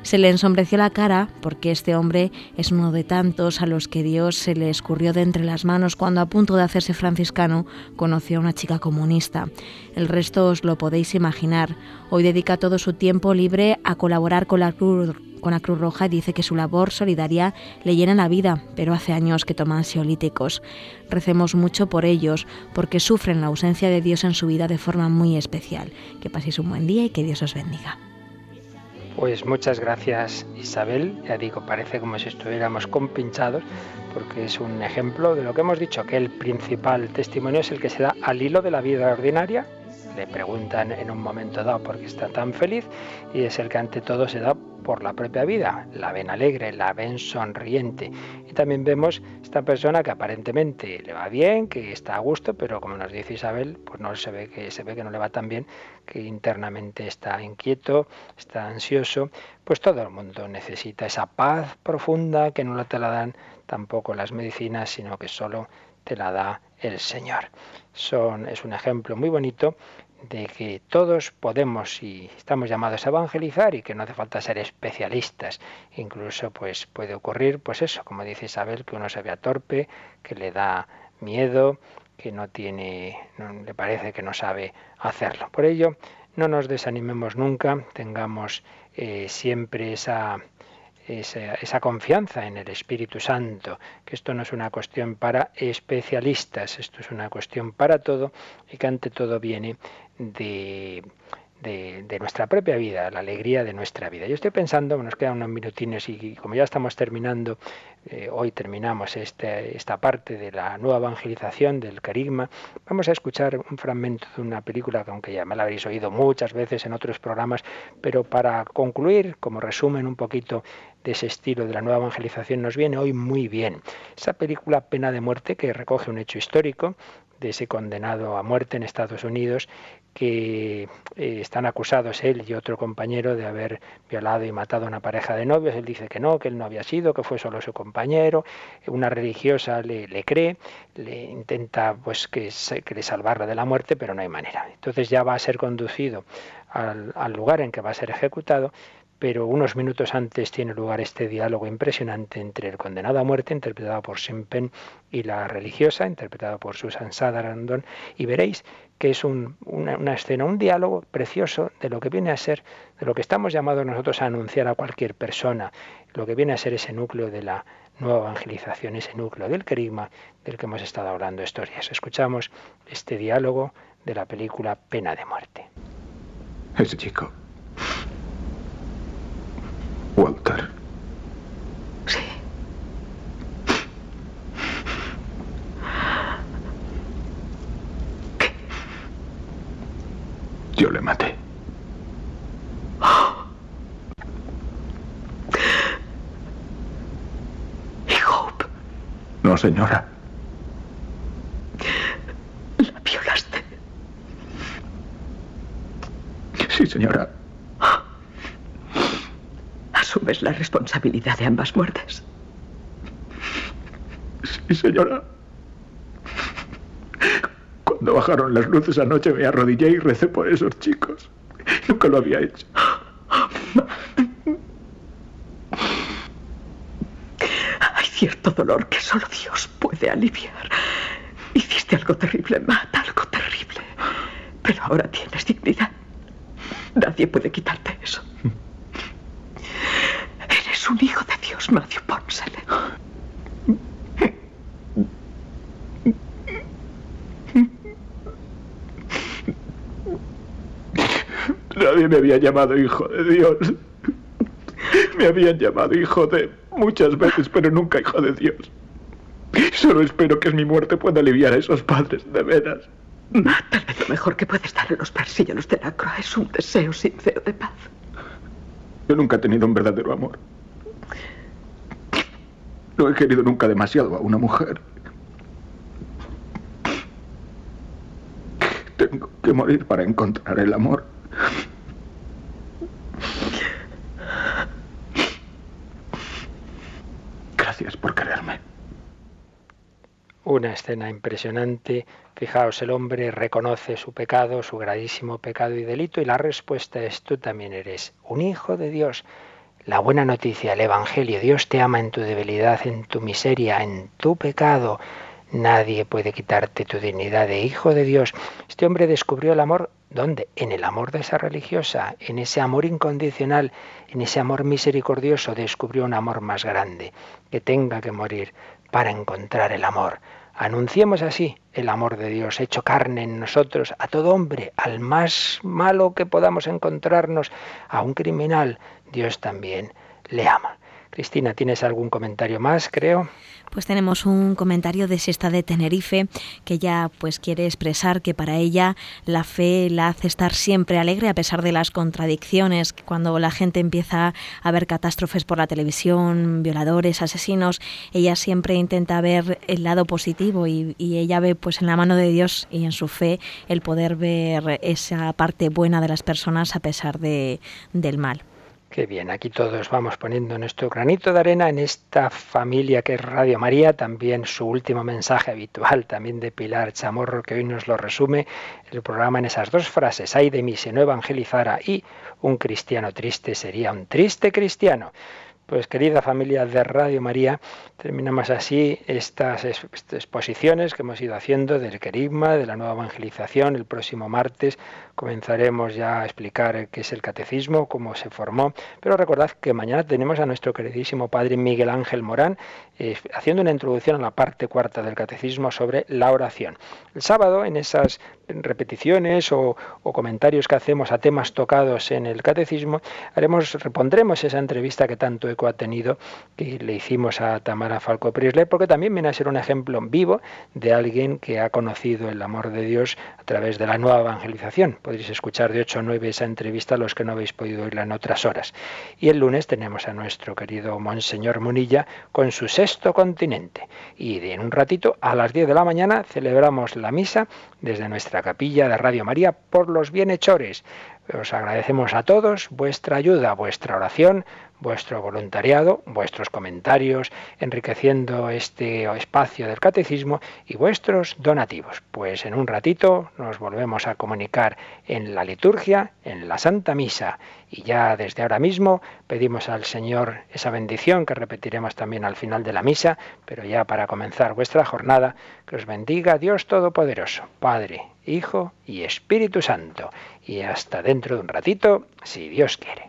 Se le ensombreció la cara porque este hombre es uno de tantos a los que Dios se le escurrió de entre las manos cuando a punto de hacerse franciscano conoció a una chica comunista. El resto os lo podéis imaginar. Hoy dedica todo su tiempo libre a colaborar con la Cruz con la Cruz Roja y dice que su labor solidaria le llena la vida, pero hace años que toma ansiolíticos. Recemos mucho por ellos, porque sufren la ausencia de Dios en su vida de forma muy especial. Que paséis un buen día y que Dios os bendiga. Pues muchas gracias Isabel, ya digo, parece como si estuviéramos compinchados, porque es un ejemplo de lo que hemos dicho, que el principal testimonio es el que se da al hilo de la vida ordinaria. Le preguntan en un momento dado por qué está tan feliz y es el que ante todo se da por la propia vida. La ven alegre, la ven sonriente. Y también vemos esta persona que aparentemente le va bien, que está a gusto, pero como nos dice Isabel, pues no se ve que se ve que no le va tan bien, que internamente está inquieto, está ansioso. Pues todo el mundo necesita esa paz profunda que no te la dan tampoco las medicinas, sino que solo te la da el Señor. Son, es un ejemplo muy bonito de que todos podemos y estamos llamados a evangelizar y que no hace falta ser especialistas. Incluso pues puede ocurrir pues eso, como dice Isabel, que uno se vea torpe, que le da miedo, que no tiene, no, le parece que no sabe hacerlo. Por ello, no nos desanimemos nunca, tengamos eh, siempre esa esa, confianza en el Espíritu Santo, que esto no es una cuestión para especialistas, esto es una cuestión para todo y que ante todo viene de, de, nuestra propia vida, la alegría de nuestra vida. Yo estoy pensando, nos quedan unos minutines y como ya estamos terminando, eh, hoy terminamos este, esta parte de la nueva evangelización del carisma, vamos a escuchar un fragmento de una película que aunque ya me la habréis oído muchas veces en otros programas, pero para concluir, como resumen un poquito de ese estilo de la nueva evangelización, nos viene hoy muy bien. Esa película Pena de muerte que recoge un hecho histórico de ese condenado a muerte en Estados Unidos que eh, están acusados él y otro compañero de haber violado y matado a una pareja de novios. Él dice que no, que él no había sido, que fue solo su compañero. Una religiosa le, le cree, le intenta pues que, que le salvarla de la muerte, pero no hay manera. Entonces ya va a ser conducido al, al lugar en que va a ser ejecutado pero unos minutos antes tiene lugar este diálogo impresionante entre el condenado a muerte, interpretado por Sempen, y la religiosa, interpretada por Susan Sutherland, y veréis que es una, escena, un diálogo precioso de lo que viene a ser, de lo que estamos llamados nosotros a anunciar a cualquier persona, lo que viene a ser ese núcleo de la nueva evangelización, ese núcleo del querigma del que hemos estado hablando estos días. Escuchamos este diálogo de la película Pena de muerte. Ese chico Walter. Sí. ¿Qué? Yo le maté. ¿Y Hope? No, señora. ¿La violaste? Sí, señora asumes la responsabilidad de ambas muertes. Sí, señora. Cuando bajaron las luces anoche me arrodillé y recé por esos chicos. Nunca lo había hecho. Hay cierto dolor que solo Dios puede aliviar. Hiciste algo terrible, Matt, algo terrible. Pero ahora tienes dignidad. Nadie puede quitarte eso Matthew Ponsel. Nadie me había llamado hijo de Dios. Me habían llamado hijo de muchas veces, pero nunca hijo de Dios. Solo espero que mi muerte pueda aliviar a esos padres de veras. Tal vez lo mejor que puedes dar a los persilleros de la Croa es un deseo sincero de paz. Yo nunca he tenido un verdadero amor. No he querido nunca demasiado a una mujer. Tengo que morir para encontrar el amor. Gracias por quererme. Una escena impresionante. Fijaos, el hombre reconoce su pecado, su gravísimo pecado y delito, y la respuesta es tú también eres un hijo de Dios. La buena noticia, el Evangelio, Dios te ama en tu debilidad, en tu miseria, en tu pecado. Nadie puede quitarte tu dignidad de hijo de Dios. Este hombre descubrió el amor, ¿dónde? En el amor de esa religiosa, en ese amor incondicional, en ese amor misericordioso, descubrió un amor más grande, que tenga que morir para encontrar el amor. Anunciemos así el amor de Dios hecho carne en nosotros, a todo hombre, al más malo que podamos encontrarnos, a un criminal, Dios también le ama. Cristina, ¿tienes algún comentario más, creo? Pues tenemos un comentario de Sesta de Tenerife que ella pues quiere expresar que para ella la fe la hace estar siempre alegre a pesar de las contradicciones, cuando la gente empieza a ver catástrofes por la televisión, violadores, asesinos, ella siempre intenta ver el lado positivo y, y ella ve pues en la mano de Dios y en su fe el poder ver esa parte buena de las personas a pesar de, del mal. Qué bien, aquí todos vamos poniendo nuestro granito de arena en esta familia que es Radio María, también su último mensaje habitual, también de Pilar Chamorro, que hoy nos lo resume el programa en esas dos frases, ay de mí si no evangelizara y un cristiano triste sería un triste cristiano. Pues querida familia de Radio María, terminamos así estas exposiciones que hemos ido haciendo del querigma, de la nueva evangelización. El próximo martes comenzaremos ya a explicar qué es el catecismo, cómo se formó. Pero recordad que mañana tenemos a nuestro queridísimo padre Miguel Ángel Morán eh, haciendo una introducción a la parte cuarta del catecismo sobre la oración. El sábado, en esas repeticiones o, comentarios que hacemos a temas tocados en el catecismo, haremos, repondremos esa entrevista que tanto he ha tenido, que le hicimos a Tamara Falco Prisle, porque también viene a ser un ejemplo vivo de alguien que ha conocido el amor de Dios a través de la nueva evangelización. Podéis escuchar de 8 a 9 esa entrevista a los que no habéis podido oírla en otras horas. Y el lunes tenemos a nuestro querido Monseñor Munilla con su sexto continente. Y en un ratito, a las 10 de la mañana, celebramos la misa desde nuestra capilla de Radio María por los bienhechores. Os agradecemos a todos vuestra ayuda, vuestra oración, vuestro voluntariado, vuestros comentarios, enriqueciendo este espacio del catecismo y vuestros donativos. Pues en un ratito nos volvemos a comunicar en la liturgia, en la Santa Misa. Y ya desde ahora mismo pedimos al Señor esa bendición que repetiremos también al final de la misa, pero ya para comenzar vuestra jornada, que os bendiga Dios Todopoderoso, Padre, Hijo y Espíritu Santo. Y hasta dentro de un ratito, si Dios quiere.